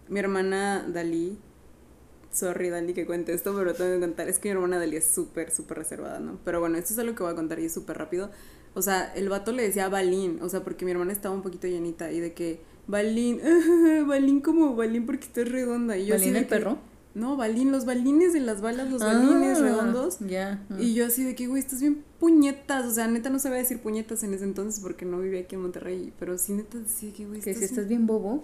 mi hermana Dalí, sorry Dalí que cuente esto, pero tengo que contar, es que mi hermana Dalí es súper, súper reservada, ¿no? Pero bueno, esto es algo que voy a contar y es súper rápido. O sea, el vato le decía Balín, o sea, porque mi hermana estaba un poquito llenita y de que, Balín, Balín como Balín porque estás redonda. Y yo así ¿Balín de el que- perro? No, balín, los balines de las balas, los balines Ah, redondos. Ya. Y yo así de que, güey, estás bien puñetas. O sea, neta no sabía decir puñetas en ese entonces porque no vivía aquí en Monterrey. Pero sí, neta, decía que, güey, que si estás, bien bobo.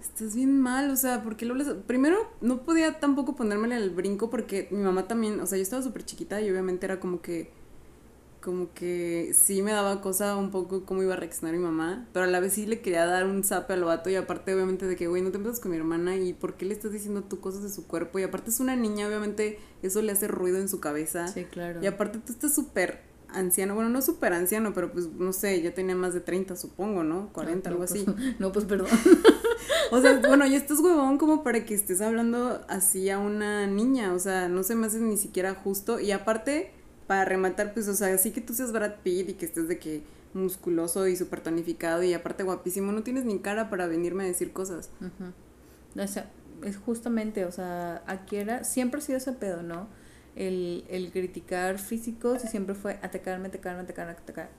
estás bien mal. O sea, porque lo Primero, no podía tampoco ponérmele al brinco porque mi mamá también, o sea, yo estaba súper chiquita y obviamente era como que. Como que sí me daba cosa un poco cómo iba a reaccionar mi mamá, pero a la vez sí le quería dar un zape al vato y aparte obviamente de que, güey, no te metas con mi hermana y por qué le estás diciendo tú cosas de su cuerpo y aparte es una niña, obviamente eso le hace ruido en su cabeza. Sí, claro. Y aparte tú estás súper anciano, bueno, no súper anciano, pero pues no sé, ya tenía más de 30 supongo, ¿no? 40, No, algo pues, así. No, pues perdón. O sea, bueno, ya estás huevón como para que estés hablando así a una niña, o sea, no se me hace ni siquiera justo. Y aparte, para rematar, pues, o sea, sí que tú seas Brad Pitt y que estés de que musculoso y súper tonificado y aparte guapísimo, no tienes ni cara para venirme a decir cosas. O sea, es justamente, o sea, era, siempre ha sido ese pedo, ¿no? El, el criticar físicos y siempre fue atacarme, atacarme, atacarme, atacar.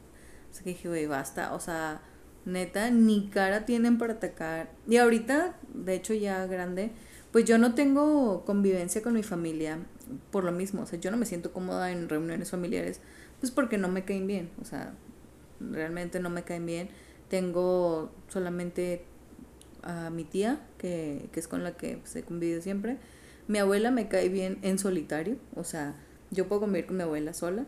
O sea, que dije, güey, basta, o sea, neta, ni cara tienen para atacar. Y ahorita, de hecho, ya grande, pues yo no tengo convivencia con mi familia por lo mismo, o sea, yo no me siento cómoda en reuniones familiares, pues porque no me caen bien, o sea, realmente no me caen bien. Tengo solamente a mi tía, que, que es con la que pues, he convivido siempre. Mi abuela me cae bien en solitario, o sea, yo puedo convivir con mi abuela sola.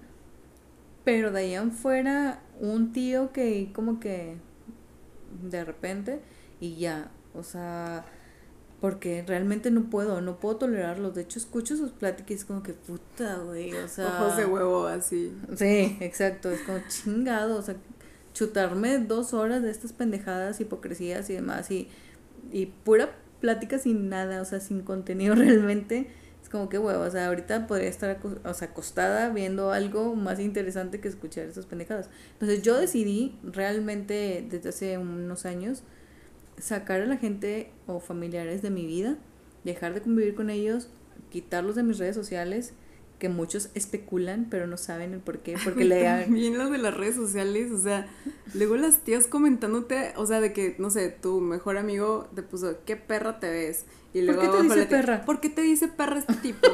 Pero de ahí en fuera, un tío que como que de repente y ya, o sea, porque realmente no puedo, no puedo tolerarlos. De hecho, escucho sus pláticas y es como que puta, güey, o sea. Ojos de huevo así. Sí, exacto, es como chingado, o sea, chutarme dos horas de estas pendejadas, hipocresías y demás, y, y pura plática sin nada, o sea, sin contenido realmente, es como que huevo, o sea, ahorita podría estar o sea, acostada viendo algo más interesante que escuchar esas pendejadas. Entonces yo decidí realmente desde hace unos años sacar a la gente o familiares de mi vida, dejar de convivir con ellos, quitarlos de mis redes sociales, que muchos especulan, pero no saben el por qué, porque le También los de las redes sociales, o sea, luego las tías comentándote, o sea, de que, no sé, tu mejor amigo te puso, ¿qué perra te ves? Y ¿Por qué te dice perra? ¿Por qué te dice perra este tipo?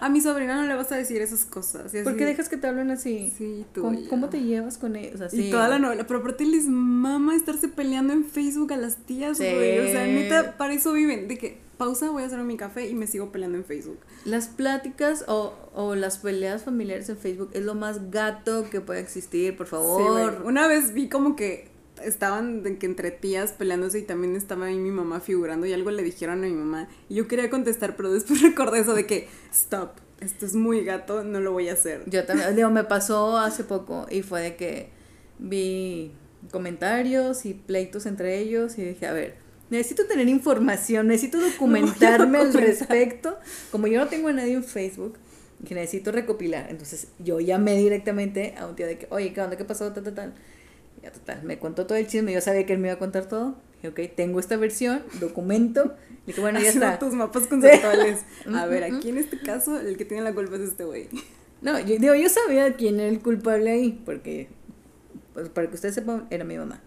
A mi sobrina no le vas a decir esas cosas. ¿Por qué dejas que te hablen así? Sí, tú. ¿Cómo, te llevas con ellos? Así. Y toda la novela, pero aparte les mama estarse peleando en Facebook a las tías, Sí. güey. O sea, neta, para eso viven. De que, pausa, voy a hacer mi café y me sigo peleando en Facebook. Las pláticas o, o las peleas familiares en Facebook es lo más gato que puede existir, por Sí, favor. Una vez vi como que estaban de que entre tías peleándose y también estaba ahí mi mamá figurando y algo le dijeron a mi mamá. Y yo quería contestar, pero después recordé eso de que, stop, esto es muy gato, no lo voy a hacer. Yo también, digo, me pasó hace poco y fue de que vi comentarios y pleitos entre ellos y dije, a ver, necesito tener información, necesito documentarme al documentar. respecto. Como yo no tengo a nadie en Facebook, que necesito recopilar, entonces yo llamé directamente a un tío de que, oye, ¿qué onda? ¿Qué pasó? Tal, tal, tal. Y Ya, total, me contó todo el chisme, yo sabía que él me iba a contar todo. Dije, ok, tengo esta versión, documento. Dije, bueno, ya Haciendo está. tus mapas conceptuales. A ver, aquí en este caso, el que tiene la culpa es este güey. No, yo, digo, yo sabía quién era el culpable ahí, porque, pues, para que ustedes sepan, era mi mamá.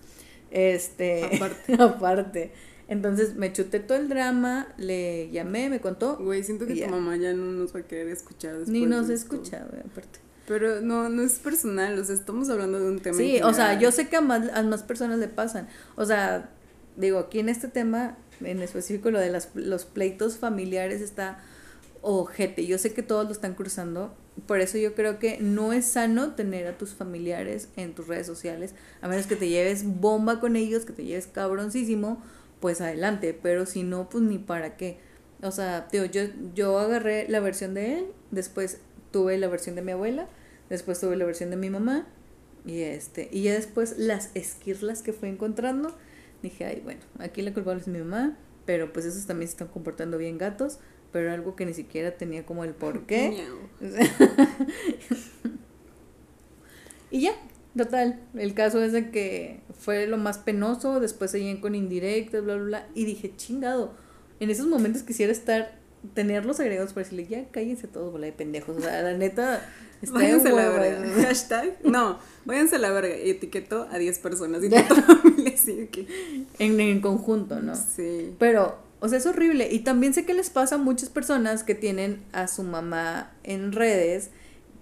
Este, Aparte. aparte. Entonces me chuté todo el drama, le llamé, me contó, Güey, siento que Y tu mamá ya no nos va a querer escuchar después. ni nos de escucha, güey, aparte. Pero no, no es personal, o sea, estamos hablando de un tema. Sí, o sea, yo sé que a más, a más personas le pasan. O sea, digo, aquí en este tema, en específico lo de las, los pleitos familiares está ojete. Yo sé que todos lo están cruzando. Por eso yo creo que no es sano tener a tus familiares en tus redes sociales. A menos que te lleves bomba con ellos, que te lleves cabroncísimo, pues adelante. Pero si no, pues ni para qué. O sea, digo, yo, yo agarré la versión de él, después tuve la versión de mi abuela, después tuve la versión de mi mamá, y este, y ya después las esquirlas que fui encontrando, dije, ay, bueno, aquí la culpable es mi mamá, pero pues esos también se están comportando bien gatos, pero algo que ni siquiera tenía como el por qué. Y ya, total, el caso es de que fue lo más penoso, después seguían con indirectas, bla, bla, bla, y dije, chingado, en esos momentos quisiera estar, tenerlos agregados para decirle, ya cállense todos, bola de pendejos, o sea, la neta, está Váyanse a la verga. Hashtag. No, váyanse a la verga. Y etiqueto a 10 personas. Y de que. en, en conjunto, ¿no? Sí. Pero, O sea, es horrible. Y también sé que les pasa a muchas personas que tienen a su mamá en redes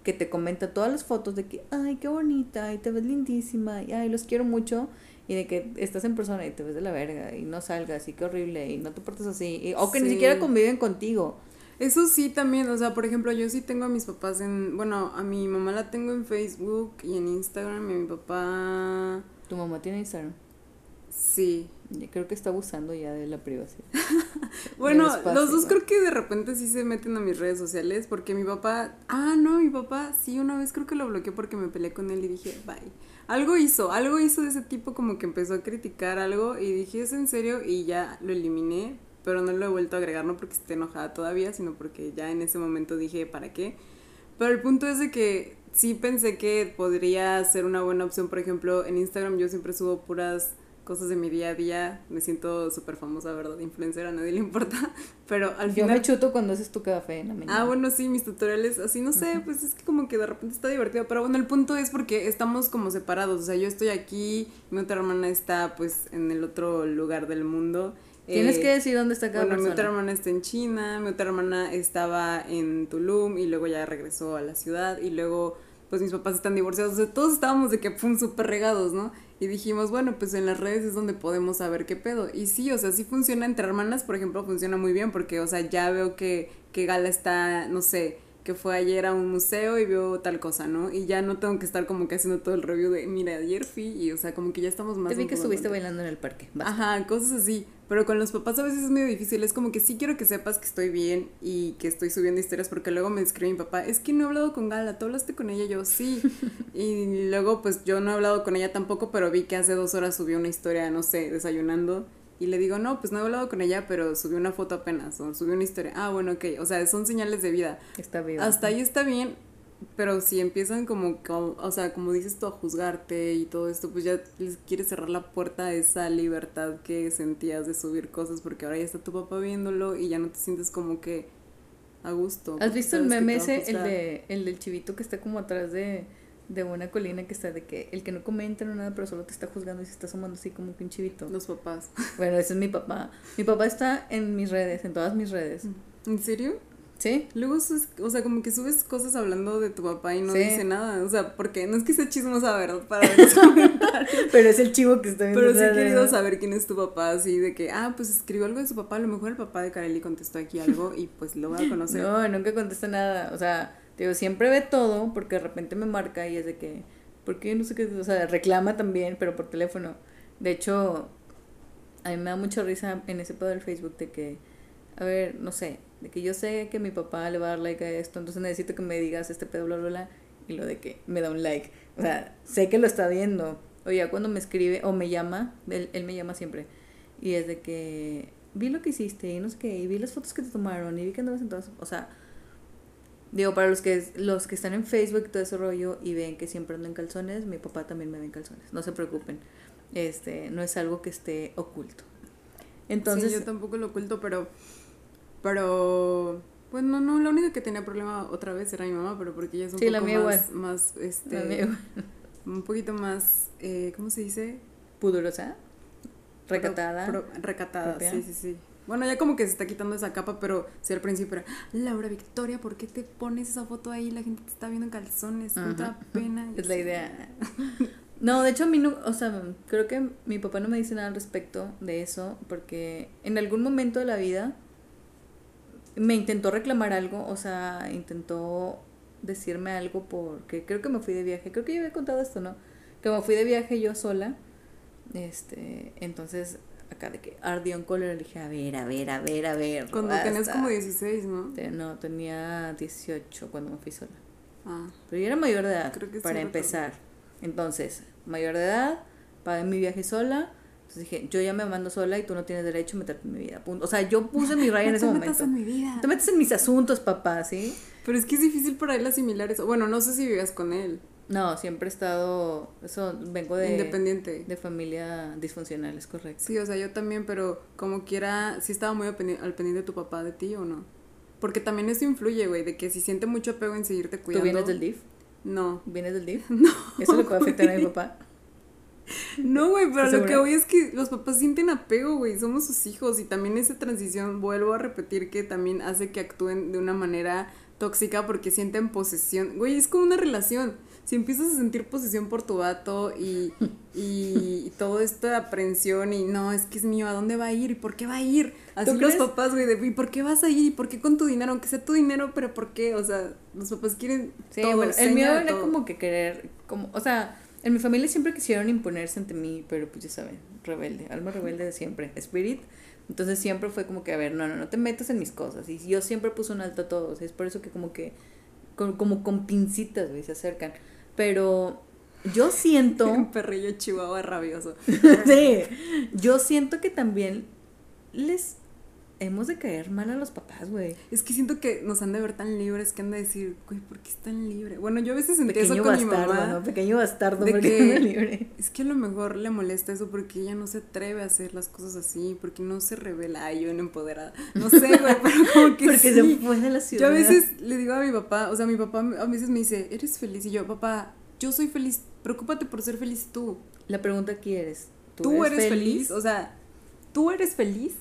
que te comenta todas las fotos de que, ay, qué bonita, y te ves lindísima, y ay, los quiero mucho, y de que estás en persona y te ves de la verga, y no salgas, y qué horrible, y no te portes así, o que ni siquiera conviven contigo. Eso sí también, o sea, por ejemplo, yo sí tengo a mis papás en, bueno, a mi mamá la tengo en Facebook y en Instagram, y a mi papá... ¿Tu mamá tiene Instagram? Sí. creo que está abusando ya de la privacidad. bueno, los dos creo que de repente sí se meten a mis redes sociales porque mi papá, ah, no, mi papá sí una vez creo que lo bloqueó porque me peleé con él y dije, bye. Algo hizo, algo hizo de ese tipo como que empezó a criticar algo y dije, ¿es en serio? Y ya lo eliminé, pero no lo he vuelto a agregar, no porque esté enojada todavía, sino porque ya en ese momento dije, ¿para qué? Pero el punto es de que sí pensé que podría ser una buena opción, por ejemplo, en Instagram yo siempre subo puras cosas de mi día a día. Me siento súper famosa, ¿verdad? Influencer, a nadie le importa. Pero al final. Yo me chuto cuando haces tu café en la mañana. Ah, bueno, sí, mis tutoriales, así no sé, pues es que como que de repente está divertido. Pero bueno, el punto es porque estamos como separados. O sea, yo estoy aquí, mi otra hermana está pues en el otro lugar del mundo. Tienes que decir dónde está cada bueno, Mi otra hermana está en China, mi otra hermana estaba en Tulum y luego ya regresó a la ciudad y luego pues mis papás están divorciados, o sea, todos estábamos de que pum, súper regados, ¿no? Y dijimos, bueno, pues en las redes es donde podemos saber qué pedo. Y sí, o sea, sí funciona entre hermanas, por ejemplo, funciona muy bien porque, o sea, ya veo que, que Gala está, no sé, que fue ayer a un museo y vio tal cosa, ¿no? Y ya no tengo que estar como que haciendo todo el review de, mira, ayer fui y, o sea, como que ya estamos más... Te vi que estuviste bailando en el parque. Ajá, cosas así. Pero con los papás a veces es medio difícil. Es como que sí quiero que sepas que estoy bien y que estoy subiendo historias porque luego me escribe mi papá, es que no he hablado con Gala, ¿tú hablaste con ella? Yo, sí. y luego pues yo no he hablado con ella tampoco, pero vi que hace dos horas subió una historia, no sé, desayunando y le digo, no, pues no he hablado con ella, pero subió una foto apenas, o subió una historia. Ah, bueno, ok. O sea, son señales de vida. Está bien. Hasta ahí está bien, pero si empiezan como, o sea, como dices tú, a juzgarte y todo esto, pues ya les quieres cerrar la puerta a esa libertad que sentías de subir cosas, porque ahora ya está tu papá viéndolo y ya no te sientes como que a gusto. ¿Has visto el meme ese, el, de, el del chivito que está como atrás de de una colina que está de que el que no comenta no nada, pero solo te está juzgando y se está sumando así como un chivito. Los papás. Bueno, ese es mi papá. Mi papá está en mis redes, en todas mis redes. ¿En serio? Sí. Luego, o sea, como que subes cosas hablando de tu papá y no dice nada. O sea, porque no es que sea chismosa, ¿verdad? Para ver los comentarios. Pero es el chivo que está viendo. Pero sí he querido saber quién es tu papá, así de que, ah, pues escribió algo de su papá. A lo mejor el papá de Kareli contestó aquí algo y pues lo voy a conocer. No, nunca contesta nada. O sea, digo, siempre ve todo porque de repente me marca y es de que porque no sé qué, o sea, reclama también, pero por teléfono. De hecho, a mí me da mucha risa en ese pedo del Facebook de que, a ver, no sé, de que yo sé que mi papá le va a dar like a esto, entonces necesito que me digas este pedo, bla, bla, bla, y lo de que me da un like. O sea, sé que lo está viendo. O ya cuando me escribe o me llama, él, él me llama siempre, y es de que vi lo que hiciste y no sé qué, y vi las fotos que te tomaron y vi que andabas en todas, o sea, Digo, para los que, los que están en Facebook y todo ese rollo y ven que siempre ando en calzones, mi papá también me ve en calzones. No se preocupen. Este, no es algo que esté oculto. Entonces. Sí, yo tampoco lo oculto, pero. Pero. Pues no, no, la única que tenía problema otra vez era mi mamá, pero porque ella es un poco más, más, este, un poquito más, eh, ¿cómo se dice? Pudorosa, recatada. recatada, sí, sí, sí. Bueno, ya como que se está quitando esa capa, pero sí al principio era, Laura Victoria, ¿por qué te pones esa foto ahí? La gente te está viendo en calzones, da pena. Es la idea. No, de hecho a mí no, o sea, creo que mi papá no me dice nada al respecto de eso, porque en algún momento de la vida me intentó reclamar algo, o sea, intentó decirme algo porque creo que me fui de viaje, creo que yo había contado esto, ¿no? Que me fui de viaje yo sola, este, entonces acá de que ardió en cólera, le dije, a ver, a ver, a ver, a ver. Cuando tenías como 16, ¿no? No, tenía 18 cuando me fui sola. Ah. Pero yo era mayor de edad, para empezar. Entonces, mayor de edad, pagué mi viaje sola. Entonces dije, yo ya me mando sola y tú no tienes derecho a meterte en mi vida. O sea, yo puse mi raya en ese momento. te metas en mi vida. Te metes en mis asuntos, papá, ¿sí? Pero es que es difícil para él asimilar eso. Bueno, no sé si vivías con él. No, siempre he estado, eso, vengo de... Independiente. De familia disfuncional, es correcto. Sí, o sea, yo también, pero como quiera, ¿sí estaba muy al pendiente de tu papá de ti o no? Porque también eso influye, güey, de que si siente mucho apego en seguirte cuidando... ¿Tú vienes del DIF? No. ¿Vienes del DIF? No. ¿Eso le puede afectar a mi papá? No, güey, pero lo que voy es que los papás sienten apego, güey, somos sus hijos y también esa transición, vuelvo a repetir que también hace que actúen de una manera tóxica porque sienten posesión. Güey, es como una relación. Si empiezas a sentir posesión por tu vato y, y, toda esta aprensión y no, es que es mío, ¿a dónde va a ir? ¿Y por qué va a ir? Así los papás, güey, de, ¿y por qué vas a ir? ¿Y por qué con tu dinero? Aunque sea tu dinero, pero ¿por qué? O sea, los papás quieren Sí, bueno, el mío era como que querer, como, o sea, en mi familia siempre quisieron imponerse ante mí, pero pues ya saben, rebelde, alma rebelde de siempre, spirit. Entonces siempre fue como que, a ver, no, no, no te metas en mis cosas. Y yo siempre puse un alto a todos. Es por eso que como que, como, con pincitas, güey, se acercan. Pero yo siento... un perrillo chihuahua rabioso. sí, yo siento que también les hemos de caer mal a los papás, güey. Es que siento que nos han de ver tan libres que han de decir, güey, ¿por qué están libres? Bueno, yo a veces sentí eso con mi mamá. ¿no? Pequeño bastardo, de que, libre. Es que a lo mejor le molesta eso porque ella no se atreve a hacer las cosas así, porque no se revela. Ay, yo en empoderada. No sé, güey, pero como que Porque se fue de la ciudad. Yo a veces le digo a mi papá, o sea, mi papá a veces me dice, ¿eres feliz? Y yo, papá, yo soy feliz, preocúpate por ser feliz tú. La pregunta aquí eres, ¿tú, eres, feliz? O sea, ¿tú eres feliz?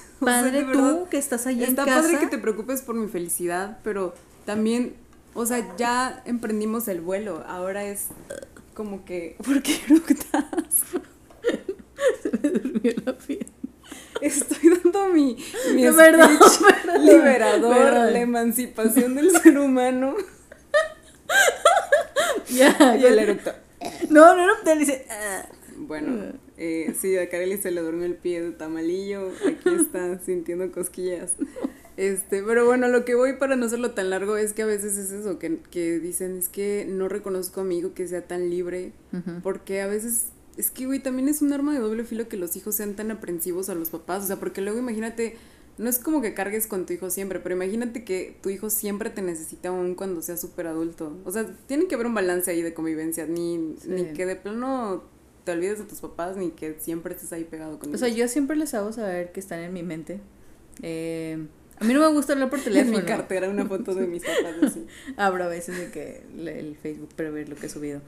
Padre, tú que estás en casa. Está padre que te preocupes por mi felicidad, pero también, o sea, ya emprendimos el vuelo. Ahora es como que, ¿por qué eructas? Se me durmió la piel. Estoy dando mi, mi perdón, liberador, la emancipación del ser humano. ya, y el eructo. No, no no, dice. Ah". Bueno, eh, sí, a Kareli se le durmió el pie de tamalillo. Aquí está sintiendo cosquillas. Este, pero bueno, lo que voy para no hacerlo tan largo es que a veces es eso, que, que dicen, es que no reconozco a mi hijo que sea tan libre, porque a veces, es que, güey, también es un arma de doble filo que los hijos sean tan aprensivos a los papás, o sea, porque luego imagínate, no es como que cargues con tu hijo siempre, pero imagínate que tu hijo siempre te necesita aún cuando sea súper adulto, o sea, tiene que haber un balance ahí de convivencia, ni, ni que de plano te olvides de tus papás ni que siempre estés ahí pegado con ellos. O sea, yo siempre les hago saber que están en mi mente. Eh, a mí no me gusta hablar por teléfono. en mi cartera una foto de mis papás así. Abro a veces de que el Facebook para ver lo que he subido.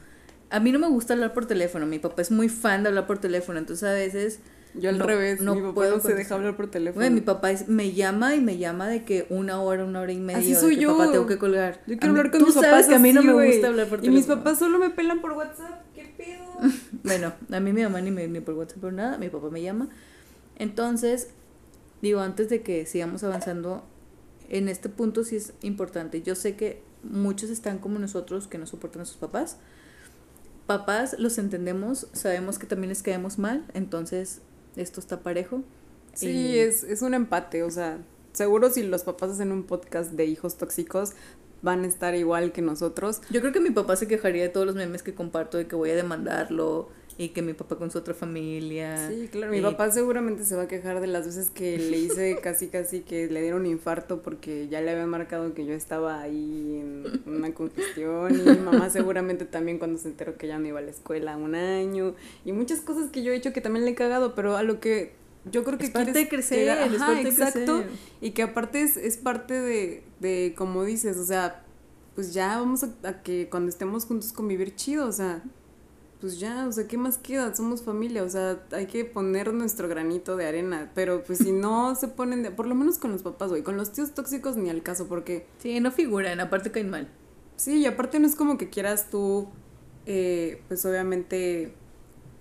A mí no me gusta hablar por teléfono. Mi papá es muy fan de hablar por teléfono, entonces a veces yo al revés, no mi papá puedo no se deja hablar por teléfono. mi papá me llama y me llama de que una hora, una hora y media. Así soy yo. Papá, tengo que colgar. Yo quiero hablar con mis papás. que a mí no me gusta hablar por teléfono. Y mis papás solo me pelan por WhatsApp. ¿Qué pedo? bueno, a mí mi mamá ni, me, ni por WhatsApp por nada. Mi papá me llama. Entonces, digo, antes de que sigamos avanzando, en este punto sí es importante. Yo sé que muchos están como nosotros que no soportan a sus papás. Papás los entendemos, sabemos que también les caemos mal, entonces esto está parejo. Sí, es, es un empate, o sea, seguro si los papás hacen un podcast de hijos tóxicos, van a estar igual que nosotros. Yo creo que mi papá se quejaría de todos los memes que comparto, de que voy a demandarlo y que mi papá con su otra familia. Sí, claro, mi papá seguramente se va a quejar de las veces que le hice casi casi que le dieron un infarto porque ya le había marcado que yo estaba ahí en una congestión y mi mamá seguramente también cuando se enteró que ya no iba a la escuela un año y muchas cosas que yo he hecho que también le he cagado, pero a lo que yo creo que es parte de crecer, ajá, exacto, y que aparte es, es parte de, de, como dices, o sea, pues ya vamos a, a que cuando estemos juntos convivir chido, o sea, pues ya, o sea, ¿qué más queda? Somos familia, o sea, hay que poner nuestro granito de arena, pero pues si no se ponen de, por lo menos con los papás, güey, con los tíos tóxicos ni al caso, porque... Sí, no figuran, aparte caen mal. Sí, y aparte no es como que quieras tú, eh, pues obviamente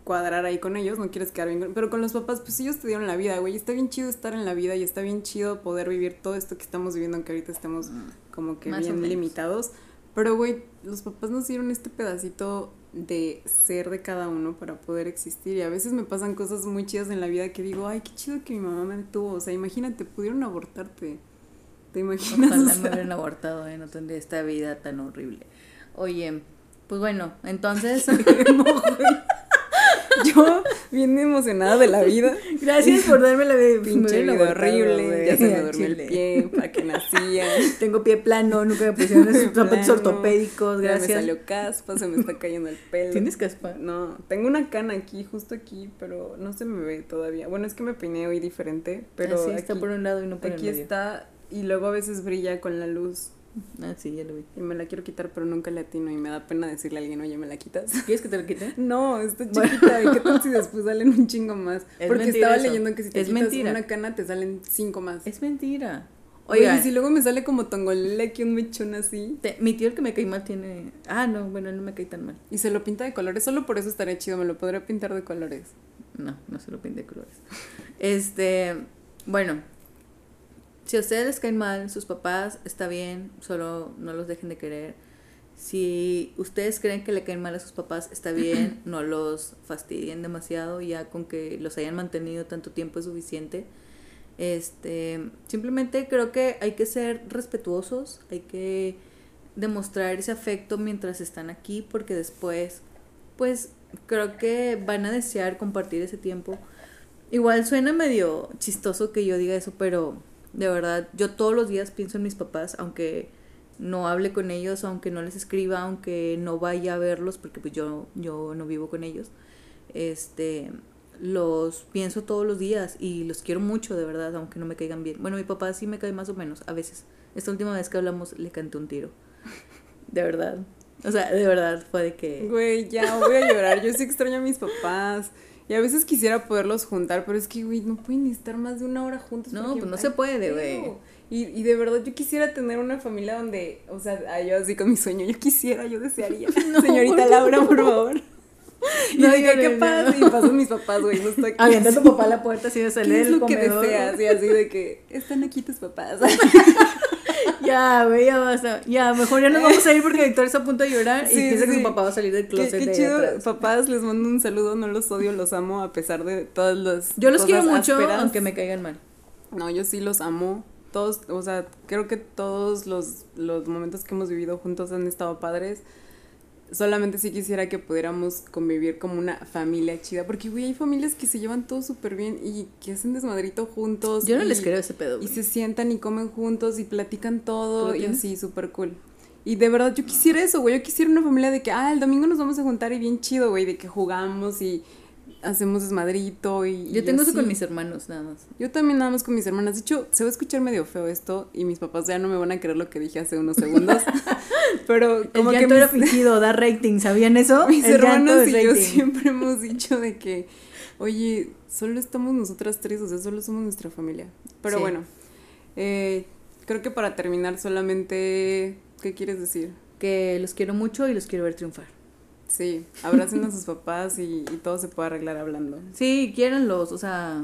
cuadrar ahí con ellos, no quieres quedar bien, pero con los papás, pues ellos te dieron la vida, güey, está bien chido estar en la vida y está bien chido poder vivir todo esto que estamos viviendo, aunque ahorita estemos mm, como que bien limitados, pero güey, los papás nos dieron este pedacito de ser de cada uno para poder existir. Y a veces me pasan cosas muy chidas en la vida que digo, ay, qué chido que mi mamá me tuvo. O sea, imagínate, pudieron abortarte. ¿Te imaginas? Ojalá me hubieran abortado, ¿eh? No tendría esta vida tan horrible. Oye, pues bueno, entonces... Yo, bien emocionada de la vida. Gracias por darme la pinche vida horrible. Ya se me durmió el pie para que nacía. Tengo pie plano, nunca me pusieron esos zapatos ortopédicos. Gracias. Ya me salió caspa, se me está cayendo el pelo. ¿Tienes caspa? No, tengo una cana aquí, justo aquí, pero no se me ve todavía. Bueno, es que me peiné hoy diferente, pero. Así está por un lado y no por el medio. Aquí está, y luego a veces brilla con la luz Ah, sí, ya lo vi. Y me la quiero quitar, pero nunca le atino y me da pena decirle a alguien, oye, ¿me la quitas? ¿Quieres que te lo quite? No, está chiquita. ¿Y qué tal si después salen un chingo más? Es Porque estaba eso. leyendo que si te Es quitas mentira. una cana te salen cinco más. Es mentira. Oye, Oigan, y si luego me sale como tongolele aquí un mechón así te- mi tío el que me cae mal tiene... Ah, no, bueno, no me cae tan mal. y se lo pinta de colores, solo por eso estaría chido, me lo podría pintar de colores. No, no se lo pinte de colores. Este, bueno, si a ustedes les caen mal sus papás, está bien, solo no los dejen de querer. Si ustedes creen que le caen mal a sus papás, está bien, no los fastidien demasiado, ya con que los hayan mantenido tanto tiempo es suficiente. Este, simplemente creo que hay que ser respetuosos, hay que demostrar ese afecto mientras están aquí, porque después, pues creo que van a desear compartir ese tiempo. Igual suena medio chistoso que yo diga eso, pero de verdad, yo todos los días pienso en mis papás, aunque no hable con ellos, aunque no les escriba, aunque no vaya a verlos, porque pues yo, yo no vivo con ellos. Este, los pienso todos los días y los quiero mucho, de verdad, aunque no me caigan bien. Bueno, mi papá sí me cae más o menos, a veces. Esta última vez que hablamos le canté un tiro. De verdad. O sea, de verdad fue de que... Güey, ya voy a llorar, yo sí extraño a mis papás. Y a veces quisiera poderlos juntar, pero es que, güey, no pueden estar más de una hora juntos. No, pues no se puede, güey. Y, y de verdad yo quisiera tener una familia donde, o sea, ah, yo así con mi sueño, yo quisiera, yo desearía. No, Señorita Laura, por favor. Y No, diga, ¿qué pasa? no. Y pasan mis papás, güey, no estoy aquí. Avienta a tu papá a la puerta así de ¿Qué salir es del lo que deseas? Y así de que, están aquí tus papás. Ya, güey, ya basta. Ya, mejor ya nos vamos a ir porque Víctor está a punto de llorar y Sí, piensa que sí. su papá va a salir del Qué, closet qué de ahí chido, atrás. papás, les mando un saludo, no los odio, los amo a pesar de todas las Yo los quiero cosas mucho, ásperas. aunque me caigan mal. No, yo sí los amo. Todos, o sea, creo que todos los, los momentos que hemos vivido juntos han estado padres. Solamente sí quisiera que pudiéramos convivir como una familia chida. Porque, güey, hay familias que se llevan todo súper bien y que hacen desmadrito juntos. Yo no y- les creo ese pedo. Y güey. se sientan y comen juntos y platican ¿Tú todo y así, súper cool. Y de verdad, yo quisiera eso, güey. Yo quisiera una familia de que, ah, el domingo nos vamos a juntar y bien chido, güey, de que jugamos y hacemos desmadrito y. Yo y tengo eso con mis hermanos, nada más. Yo también nada más con mis hermanas. De hecho, se va a escuchar medio feo esto y mis papás ya no me van a creer lo que dije hace unos segundos. Pero como el que llanto era mis, fingido, da rating, ¿sabían eso? mis el hermanos y yo siempre hemos dicho de que, oye, solo estamos nosotras tres, o sea, solo somos nuestra familia. Pero Sí. bueno, eh, creo que para terminar solamente, ¿qué quieres decir? Que los quiero mucho y los quiero ver triunfar. Sí, abracen a sus papás y, y todo se puede arreglar hablando. Sí, quiéranlos, o sea,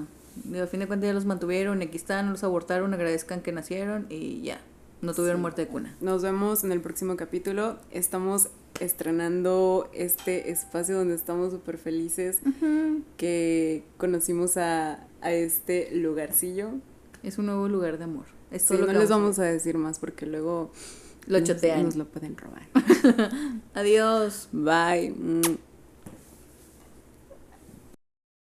a fin de cuentas ya los mantuvieron, aquí están, los abortaron, agradezcan que nacieron y ya, no tuvieron Sí. muerte de cuna. Nos vemos en el próximo capítulo. Estamos estrenando este espacio donde estamos súper felices que conocimos a, a este lugarcillo. Es un nuevo lugar de amor. Es Sí, no les vamos a decir más porque luego Lo nos- chotean. Nos lo pueden robar. Adiós. Bye.